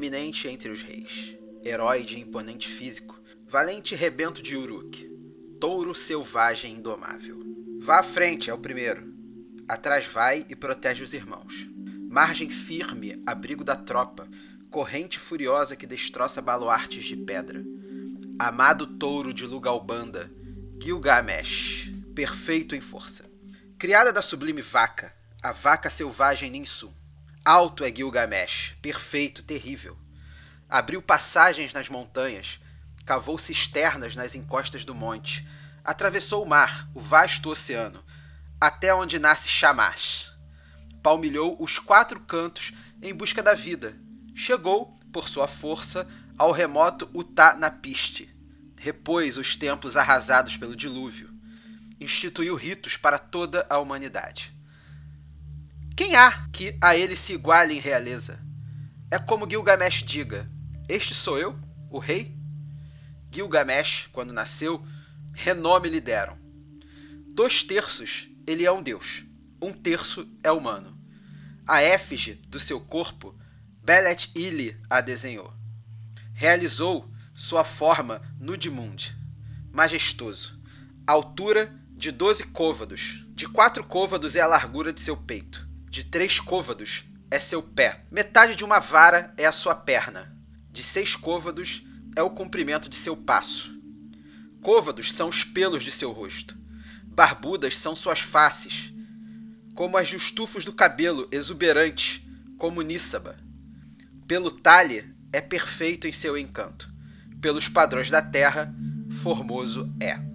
proeminente entre os reis, herói de imponente físico, valente rebento de Uruk, touro selvagem indomável. Vá à frente, é o primeiro. Atrás vai e protege os irmãos. Margem firme, abrigo da tropa, corrente furiosa que destroça baluartes de pedra. Amado touro de Lugalbanda, Gilgamesh, perfeito em força. Criada da sublime vaca, a vaca selvagem Ninsu. Alto é Gilgamesh, perfeito, terrível. Abriu passagens nas montanhas, cavou cisternas nas encostas do monte, atravessou o mar, o vasto oceano, até onde nasce Shamash. Palmilhou os quatro cantos em busca da vida. Chegou, por sua força, ao remoto Utah-Napiste. Repôs os templos arrasados pelo dilúvio. Instituiu ritos para toda a humanidade. Quem há que a ele se iguale em realeza? É como Gilgamesh diga: Este sou eu, o rei? Gilgamesh, quando nasceu, renome lhe deram. Dois terços ele é um deus, um terço é humano. A efígie do seu corpo, Belet Ili a desenhou. Realizou sua forma Nudimund, majestoso, altura de doze côvados, de quatro côvados é a largura de seu peito, de três côvados é seu pé, metade de uma vara é a sua perna, de seis côvados é o comprimento de seu passo. Côvados são os pelos de seu rosto. Barbudas são suas faces, como as justufos do cabelo, exuberantes, como Níssaba. Pelo talhe, é perfeito em seu encanto. Pelos padrões da terra, formoso é.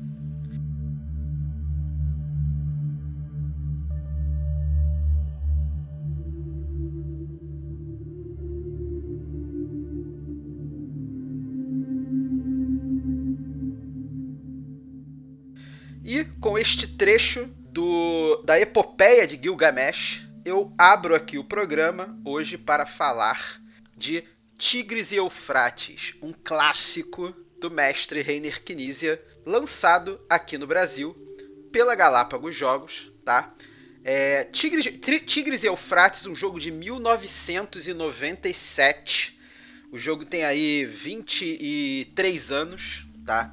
Com este trecho do, da epopeia de Gilgamesh, eu abro aqui o programa hoje para falar de Tigres e Eufrates, um clássico do mestre Reiner Knizia, lançado aqui no Brasil pela Galápagos Jogos, tá? É, Tigres, Tigres e Eufrates, um jogo de 1997. O jogo tem aí 23 anos, tá?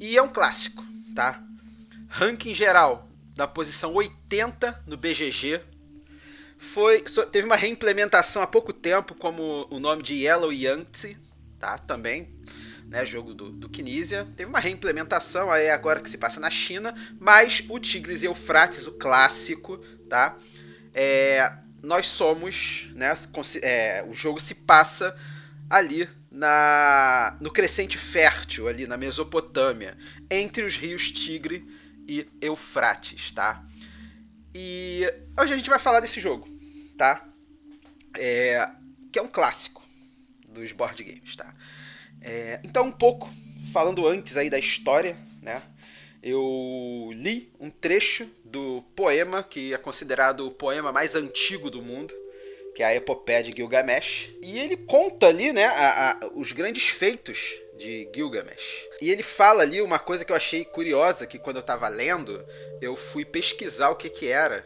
E é um clássico, tá? Ranking geral na posição 80 no BGG. Foi, teve uma reimplementação há pouco tempo, como o nome de Yellow Yangtze, tá? Também, né? Jogo do, do Kinesia. Teve uma reimplementação aí agora que se passa na China, mas o Tigres e Eufrates, o clássico, tá? É, nós somos, né? É, o jogo se passa ali na no crescente fértil ali na Mesopotâmia, entre os rios Tigre e Eufrates, tá? E hoje a gente vai falar desse jogo, tá? É, que é um clássico dos board games, tá? É, então, um pouco, falando antes aí da história, né? Eu li um trecho do poema que é considerado o poema mais antigo do mundo, que é a Epopeia de Gilgamesh. E ele conta ali, né, a, a, os grandes feitos de Gilgamesh. E ele fala ali uma coisa que eu achei curiosa, que quando eu estava lendo, eu fui pesquisar o que que era,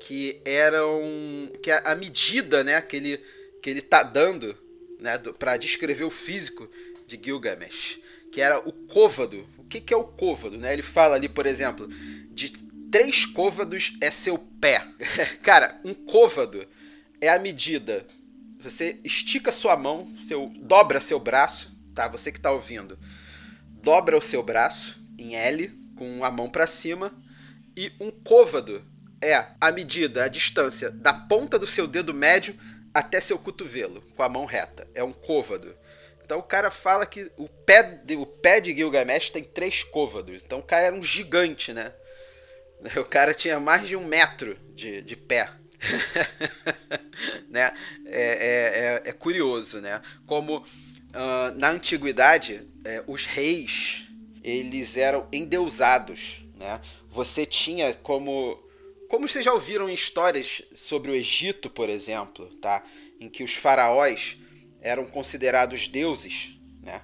que eram que a medida, né, que ele que ele tá dando, né, para descrever o físico de Gilgamesh, que era o côvado. O que que é o côvado, né? Ele fala ali, por exemplo, de três côvados é seu pé. Cara, um côvado é a medida. Você estica sua mão, seu dobra seu braço tá? Você que está ouvindo, dobra o seu braço em L com a mão para cima e um côvado é a medida, a distância da ponta do seu dedo médio até seu cotovelo com a mão reta. É um côvado. Então o cara fala que o pé de, o pé de Gilgamesh tem três côvados. Então o cara era um gigante, né? O cara tinha mais de um metro de, de pé. né? É, é, é, é curioso, né? Como uh, na antiguidade, é, os reis eles eram endeusados, né? Você tinha como como vocês já ouviram histórias sobre o Egito, por exemplo, tá? Em que os faraós eram considerados deuses, né?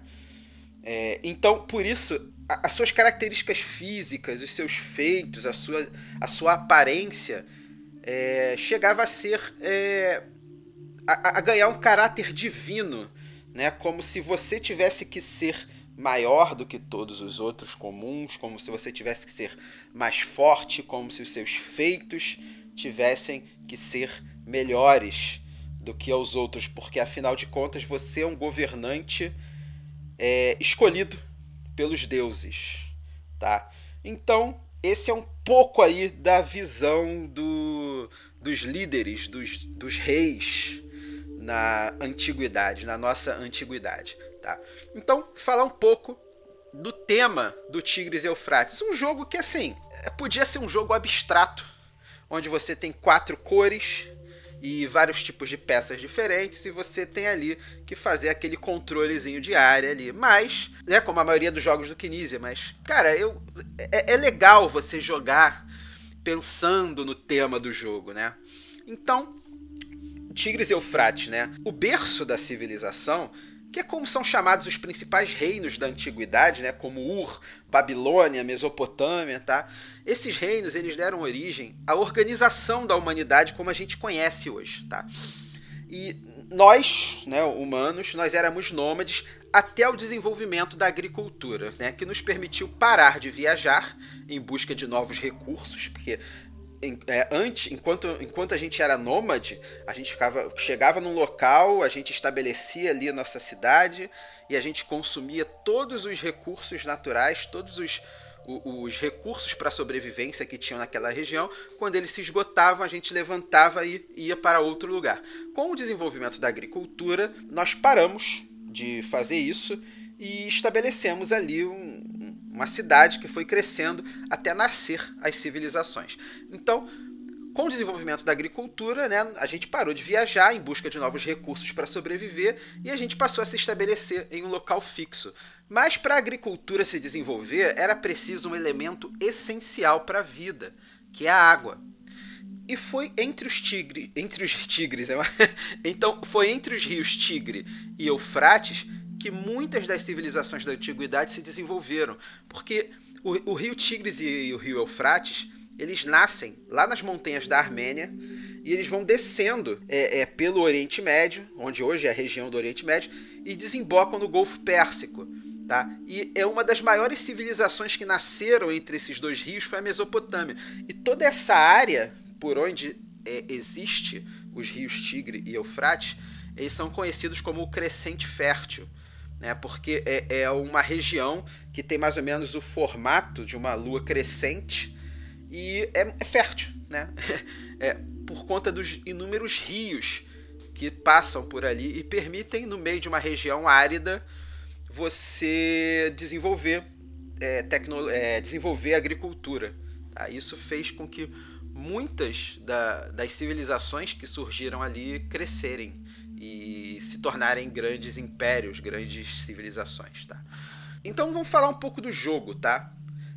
É, então, por isso, a, as suas características físicas, os seus feitos, a sua, a sua aparência é, chegava a ser é, a, a ganhar um caráter divino, né? Como se você tivesse que ser maior do que todos os outros comuns, como se você tivesse que ser mais forte, como se os seus feitos tivessem que ser melhores do que os outros, porque afinal de contas você é um governante é, escolhido pelos deuses, tá? Então esse é um pouco aí da visão do, dos líderes, dos, dos reis na antiguidade, na nossa antiguidade. Tá? Então, falar um pouco do tema do Tigres e Eufrates. Um jogo que, assim, podia ser um jogo abstrato, onde você tem quatro cores e vários tipos de peças diferentes e você tem ali que fazer aquele controlezinho de área ali. Mas, né, como a maioria dos jogos do Kinesia, mas, cara, eu, é, é legal você jogar pensando no tema do jogo, né? Então, Tigres e Eufrates, né? O berço da civilização, que é como são chamados os principais reinos da antiguidade, né? Como Ur, Babilônia, Mesopotâmia, tá? Esses reinos eles deram origem à organização da humanidade como a gente conhece hoje, tá? E nós, né, humanos, nós éramos nômades até o desenvolvimento da agricultura, né, que nos permitiu parar de viajar em busca de novos recursos, porque é, antes, enquanto, enquanto a gente era nômade, a gente ficava, chegava num local, a gente estabelecia ali a nossa cidade e a gente consumia todos os recursos naturais, todos os, os, os recursos para sobrevivência que tinham naquela região. Quando eles se esgotavam, a gente levantava e ia para outro lugar. Com o desenvolvimento da agricultura, nós paramos de fazer isso e estabelecemos ali um, uma cidade que foi crescendo até nascer as civilizações. Então, com o desenvolvimento da agricultura, né, a gente parou de viajar em busca de novos recursos para sobreviver e a gente passou a se estabelecer em um local fixo. Mas para a agricultura se desenvolver, era preciso um elemento essencial para a vida, que é a água. E foi entre os tigres, entre os tigres, né? então foi entre os rios Tigre e Eufrates que muitas das civilizações da antiguidade se desenvolveram, porque o, o rio Tigres e, e o rio Eufrates eles nascem lá nas montanhas da Armênia e eles vão descendo é, é, pelo Oriente Médio, onde hoje é a região do Oriente Médio, e desembocam no Golfo Pérsico. Tá? E é uma das maiores civilizações que nasceram entre esses dois rios foi a Mesopotâmia. E toda essa área por onde é, existe os rios Tigre e Eufrates, eles são conhecidos como o crescente fértil né? Porque é, é uma região que tem mais ou menos o formato de uma lua crescente e é, é fértil, né? É, por conta dos inúmeros rios que passam por ali e permitem, no meio de uma região árida, você desenvolver, é, tecno, é, desenvolver agricultura. Tá? Isso fez com que muitas da, das civilizações que surgiram ali crescerem e se tornarem grandes impérios, grandes civilizações, tá? Então vamos falar um pouco do jogo, tá?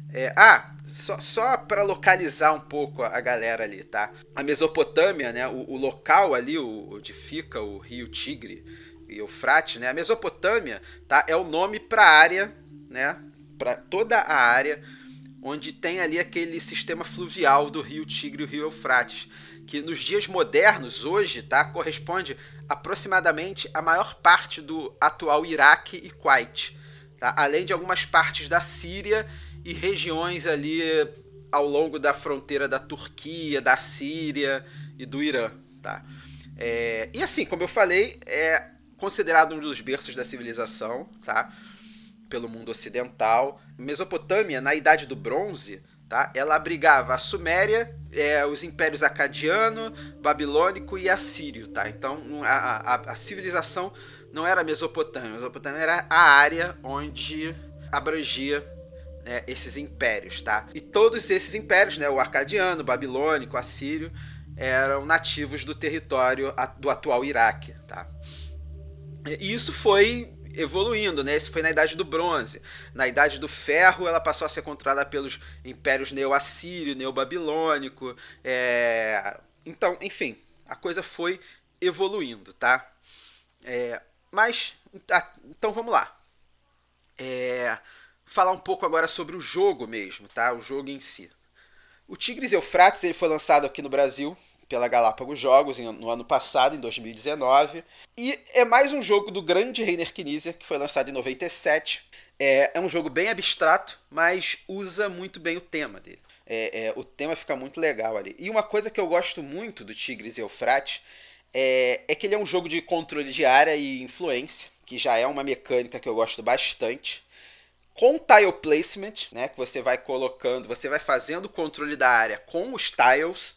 É, ah, só, só para localizar um pouco a, galera ali, tá? A Mesopotâmia, né? O, o local ali, o, onde fica o rio Tigre e Eufrates, né? A Mesopotâmia, tá? É o nome para a área, né? Para toda a área onde tem ali aquele sistema fluvial do rio Tigre e o rio Eufrates que nos dias modernos, hoje, tá, corresponde aproximadamente a maior parte do atual Iraque e Kuwait, tá? além de algumas partes da Síria e regiões ali ao longo da fronteira da Turquia, da Síria e do Irã. Tá? É, e assim, como eu falei, é considerado um dos berços da civilização tá? pelo mundo ocidental. Mesopotâmia, na Idade do Bronze, Tá? Ela abrigava a Suméria, é, os impérios acadiano, babilônico e assírio. Tá? Então a, a, a civilização não era a Mesopotâmia, a Mesopotâmia era a área onde abrangia né, esses impérios. Tá? E todos esses impérios, né, o acadiano, o babilônico, o assírio, eram nativos do território do atual Iraque. Tá? E isso foi evoluindo, né? Isso foi na Idade do Bronze. Na Idade do Ferro, ela passou a ser controlada pelos impérios neo-assírio, neo-babilônico. É... Então, enfim, a coisa foi evoluindo, tá? É... Mas, então vamos lá. É... Falar um pouco agora sobre o jogo mesmo, tá? O jogo em si. O Tigres Eufrates ele foi lançado aqui no Brasil pela Galápagos Jogos no ano passado, em 2019. E é mais um jogo do grande Reiner Knizia, que foi lançado em 97. É, é um jogo bem abstrato, mas usa muito bem o tema dele. É, é, o tema fica muito legal ali. E uma coisa que eu gosto muito do Tigres e Eufrates é, é que ele é um jogo de controle de área e influência, que já é uma mecânica que eu gosto bastante. Com tile placement, né, que você vai colocando, você vai fazendo o controle da área com os tiles.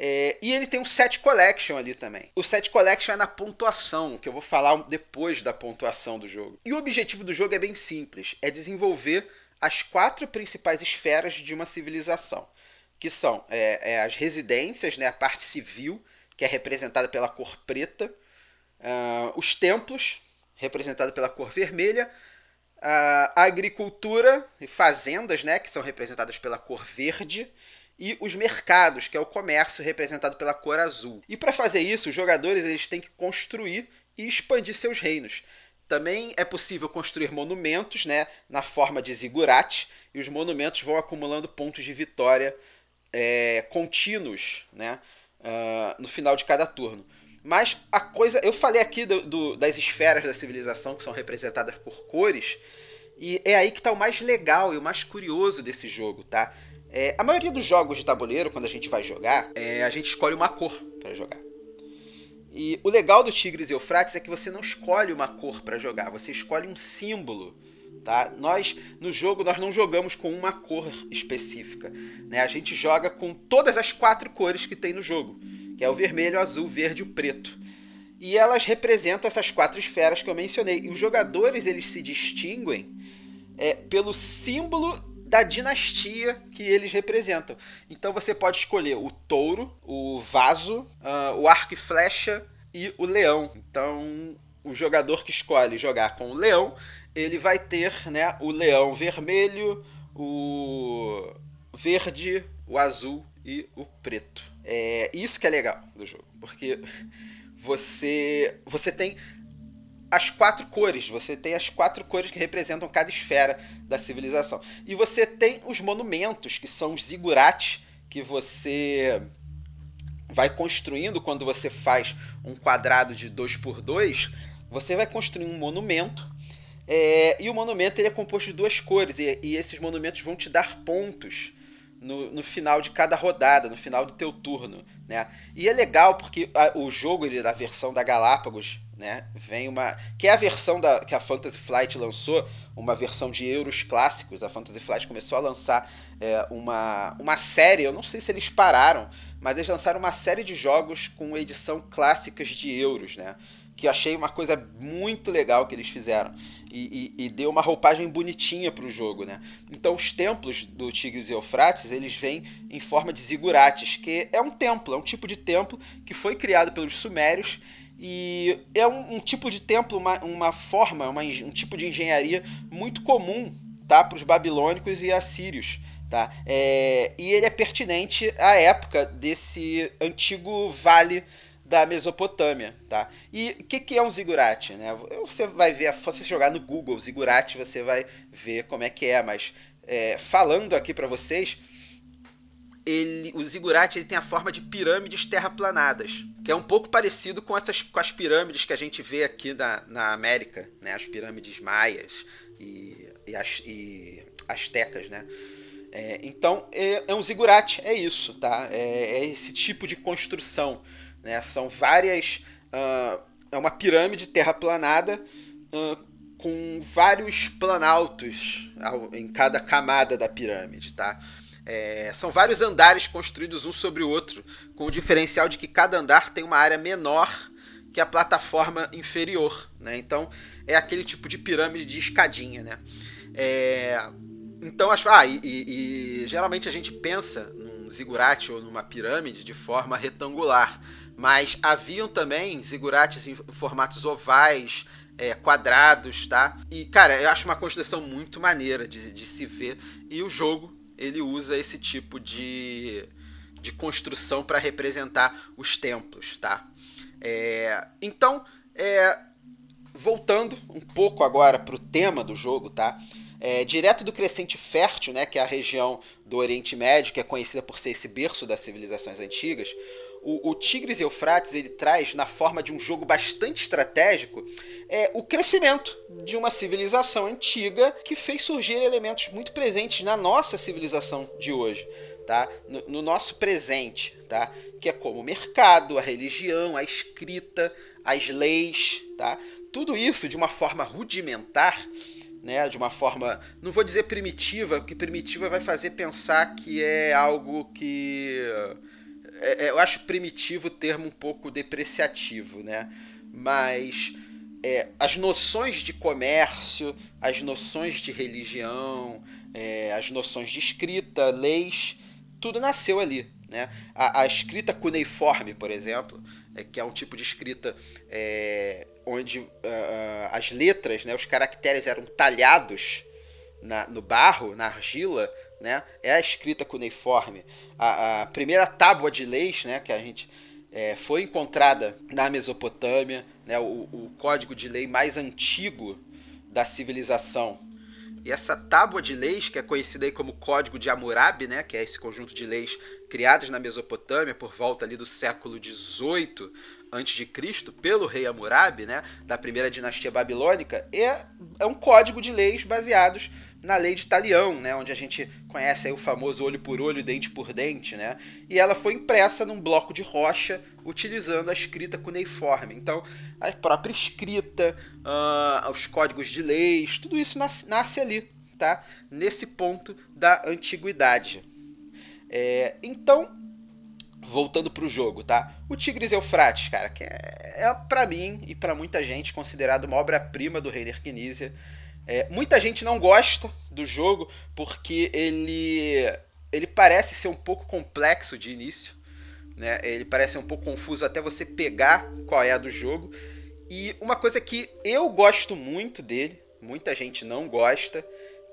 É, e ele tem um set collection ali também. O set collection é na pontuação, que eu vou falar depois da pontuação do jogo. E o objetivo do jogo é bem simples: é desenvolver as quatro principais esferas de uma civilização, que são é, é as residências, né, a parte civil, que é representada pela cor preta, uh, os templos, representado pela cor vermelha, a agricultura e fazendas, né, que são representadas pela cor verde, e os mercados, que é o comércio representado pela cor azul. E para fazer isso, os jogadores eles têm que construir e expandir seus reinos. Também é possível construir monumentos né, na forma de zigurates, e os monumentos vão acumulando pontos de vitória é, contínuos né, uh, no final de cada turno. Mas a coisa. Eu falei aqui do, do, das esferas da civilização que são representadas por cores. E é aí que está o mais legal e o mais curioso desse jogo, tá? É, a maioria dos jogos de tabuleiro, quando a gente vai jogar, é, a gente escolhe uma cor para jogar. E o legal do Tigres e Eufrates é que você não escolhe uma cor para jogar, você escolhe um símbolo. Tá? Nós, no jogo, nós não jogamos com uma cor específica. Né? A gente joga com todas as quatro cores que tem no jogo, que é o vermelho, o azul, o verde e o preto. E elas representam essas quatro esferas que eu mencionei. E os jogadores eles se distinguem é, pelo símbolo da dinastia que eles representam. Então você pode escolher o touro, o vaso, uh, o arco e flecha e o leão. Então o jogador que escolhe jogar com o leão, ele vai ter né, o leão vermelho, o verde, o azul e o preto. É isso que é legal do jogo, porque você você tem as quatro cores. Você tem as quatro cores que representam cada esfera da civilização. E você tem os monumentos, que são os zigurates, que você vai construindo quando você faz um quadrado de 2 por 2 Você vai construir um monumento. É, e o monumento ele é composto de duas cores. E, e esses monumentos vão te dar pontos no, no, final de cada rodada, no final do teu turno, né? E é legal porque a, o jogo ele da versão da Galápagos né? Vem uma. Que é a versão da, que a Fantasy Flight lançou, uma versão de euros clássicos. A Fantasy Flight começou a lançar é, uma, uma série, eu não sei se eles pararam, mas eles lançaram uma série de jogos com edição clássicas de euros, né? Que eu achei uma coisa muito legal que eles fizeram. E, e, e deu uma roupagem bonitinha para o jogo, né? Então os templos do Tigres e Eufrates, eles vêm em forma de zigurates, que é um templo, é um tipo de templo que foi criado pelos sumérios e é um, um tipo de templo, uma, uma forma, uma, um tipo de engenharia muito comum tá, para os babilônicos e assírios. Tá? É, e ele é pertinente à época desse antigo vale da Mesopotâmia, tá? E o que, que é um zigurate, né? Você vai ver, se você jogar no Google zigurate, você vai ver como é que é, mas é, falando aqui para vocês, ele, o zigurate ele tem a forma de pirâmides terraplanadas, que é um pouco parecido com essas com as pirâmides que a gente vê aqui na, na América, né? As pirâmides maias e, e, as, e astecas, né? É, então é, é, um zigurate, é isso, tá? É, é esse tipo de construção, né? São várias, uh, é uma pirâmide terraplanada uh, com vários planaltos em cada camada da pirâmide, tá? É, são vários andares construídos um sobre o outro, com o diferencial de que cada andar tem uma área menor que a plataforma inferior. Né? Então é aquele tipo de pirâmide de escadinha. Né? É, então, acho, ah, e, e, e, geralmente a gente pensa num zigurate ou numa pirâmide de forma retangular, mas haviam também zigurates em formatos ovais, é, quadrados, tá? E, cara, eu acho uma construção muito maneira de, de se ver. E o jogo ele usa esse tipo de, de construção para representar os templos, tá? É, então, é, voltando um pouco agora para o tema do jogo, tá? É, direto do Crescente Fértil, né, que é a região do Oriente Médio, que é conhecida por ser esse berço das civilizações antigas, o, o Tigres e Eufrates ele traz na forma de um jogo bastante estratégico é o crescimento de uma civilização antiga que fez surgir elementos muito presentes na nossa civilização de hoje, tá? No, no nosso presente, tá? Que é como o mercado, a religião, a escrita, as leis, tá? Tudo isso de uma forma rudimentar né, de uma forma, não vou dizer primitiva, porque primitiva vai fazer pensar que é algo que é, é, eu acho primitivo o termo um pouco depreciativo, né? Mas é, as noções de comércio, as noções de religião, é, as noções de escrita, leis, tudo nasceu ali. Né? A, a escrita cuneiforme, por exemplo, é, que é um tipo de escrita é, onde uh, as letras, né, os caracteres eram talhados na, no barro, na argila, né, é a escrita cuneiforme. A, a primeira tábua de leis né, que a gente é, foi encontrada na Mesopotâmia, né, o, o código de lei mais antigo da civilização. E essa tábua de leis, que é conhecida aí como Código de Hammurabi, né, que é esse conjunto de leis criadas na Mesopotâmia por volta ali do século XVIII antes de Cristo pelo rei Hammurabi, né, da primeira dinastia babilônica, é, é um código de leis baseados na lei de Talião, né, onde a gente conhece o famoso olho por olho, dente por dente, né, e ela foi impressa num bloco de rocha utilizando a escrita cuneiforme. Então, a própria escrita, uh, os códigos de leis, tudo isso nasce, nasce ali, tá, nesse ponto da antiguidade. É, então, voltando pro jogo, tá? O Tigres Eufrates, cara, que é, é para mim e para muita gente considerado uma obra-prima do Reiner Knizia. É, muita gente não gosta do jogo porque ele ele parece ser um pouco complexo de início, né? Ele parece um pouco confuso até você pegar qual é a do jogo. E uma coisa que eu gosto muito dele, muita gente não gosta,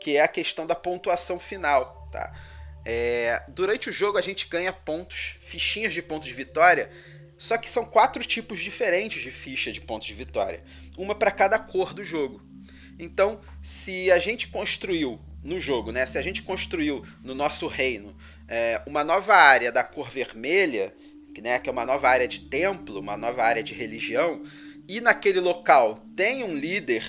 que é a questão da pontuação final, tá? É, durante o jogo a gente ganha pontos, fichinhas de pontos de vitória, só que são quatro tipos diferentes de ficha de pontos de vitória, uma para cada cor do jogo. Então, se a gente construiu no jogo, né, se a gente construiu no nosso reino é, uma nova área da cor vermelha, né, que é uma nova área de templo, uma nova área de religião, e naquele local tem um líder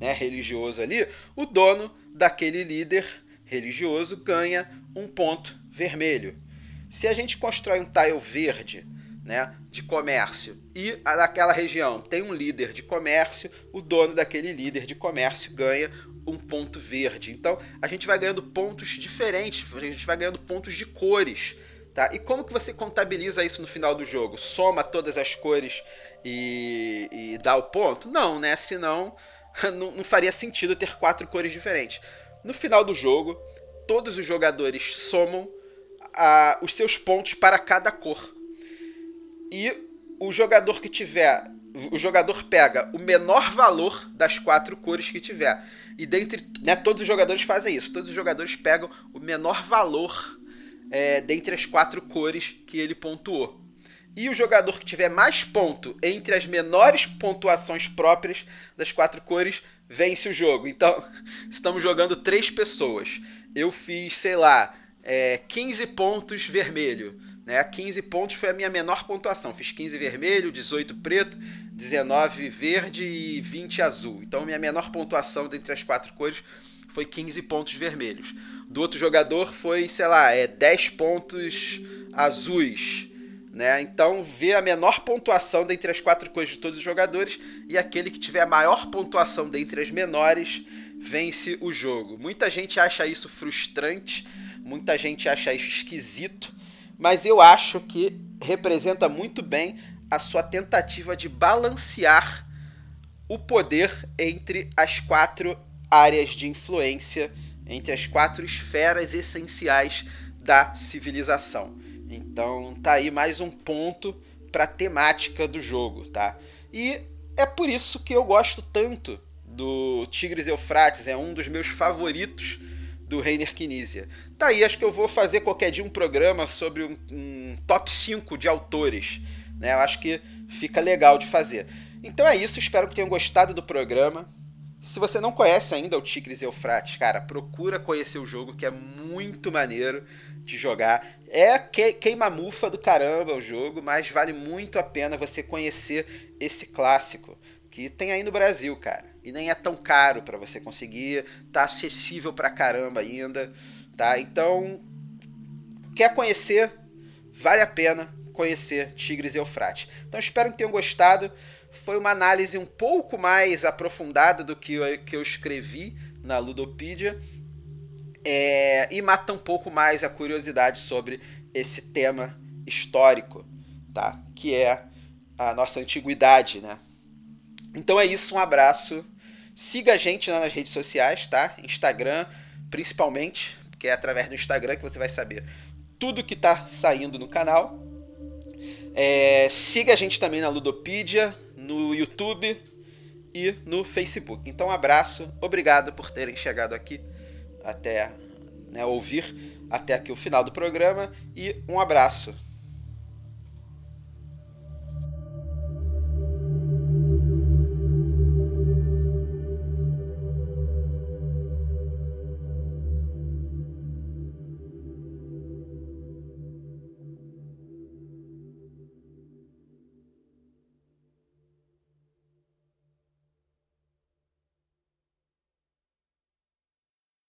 né, religioso ali, o dono daquele líder religioso ganha um ponto vermelho. Se a gente constrói um tile verde né, de comércio e naquela região tem um líder de comércio, o dono daquele líder de comércio ganha um ponto verde. Então a gente vai ganhando pontos diferentes, a gente vai ganhando pontos de cores. Tá? E como que você contabiliza isso no final do jogo? Soma todas as cores e, e dá o ponto? Não, né? Senão não, não faria sentido ter quatro cores diferentes. No final do jogo, todos os jogadores somam a, os seus pontos para cada cor. E o jogador que tiver. O jogador pega o menor valor das quatro cores que tiver. E dentre. Né, todos os jogadores fazem isso. Todos os jogadores pegam o menor valor é, dentre as quatro cores que ele pontuou. E o jogador que tiver mais ponto entre as menores pontuações próprias das quatro cores vence o jogo. Então, estamos jogando três pessoas. Eu fiz, sei lá, é, 15 pontos vermelho. Né? 15 pontos foi a minha menor pontuação. Fiz 15 vermelho, 18 preto, 19 verde e 20 azul. Então, minha menor pontuação dentre as quatro cores foi 15 pontos vermelhos. Do outro jogador foi, sei lá, é 10 pontos azuis. Né? Então, vê a menor pontuação dentre as quatro cores de todos os jogadores e aquele que tiver a maior pontuação dentre as menores vence o jogo. Muita gente acha isso frustrante, muita gente acha isso esquisito, mas eu acho que representa muito bem a sua tentativa de balancear o poder entre as quatro áreas de influência, entre as quatro esferas essenciais da civilização. Então tá aí mais um ponto para a temática do jogo, tá? E é por isso que eu gosto tanto do Tigres Eufrates, é um dos meus favoritos do Reiner Knizia. Tá aí, acho que eu vou fazer qualquer dia um programa sobre um, um top 5 de autores, né? Eu acho que fica legal de fazer. Então é isso, espero que tenham gostado do programa. Se você não conhece ainda o Tigres e Eufrates, cara, procura conhecer o jogo que é muito maneiro de jogar. É que, queima-mufa do caramba o jogo, mas vale muito a pena você conhecer esse clássico que tem aí no Brasil, cara. E nem é tão caro para você conseguir, tá acessível pra caramba ainda, tá? Então, quer conhecer? Vale a pena conhecer Tigres e Eufrates. Então, espero que tenham gostado. Foi uma análise um pouco mais aprofundada do que eu, que eu escrevi na Ludopedia é, e mata um pouco mais a curiosidade sobre esse tema histórico, tá? Que é a nossa antiguidade, né? Então é isso, um abraço. Siga a gente nas redes sociais, tá? Instagram, principalmente, porque é através do Instagram que você vai saber tudo que tá saindo no canal. É, siga a gente também na Ludopedia, no YouTube e no Facebook. Então, um abraço, obrigado por terem chegado aqui até né, ouvir até aqui o final do programa e um abraço.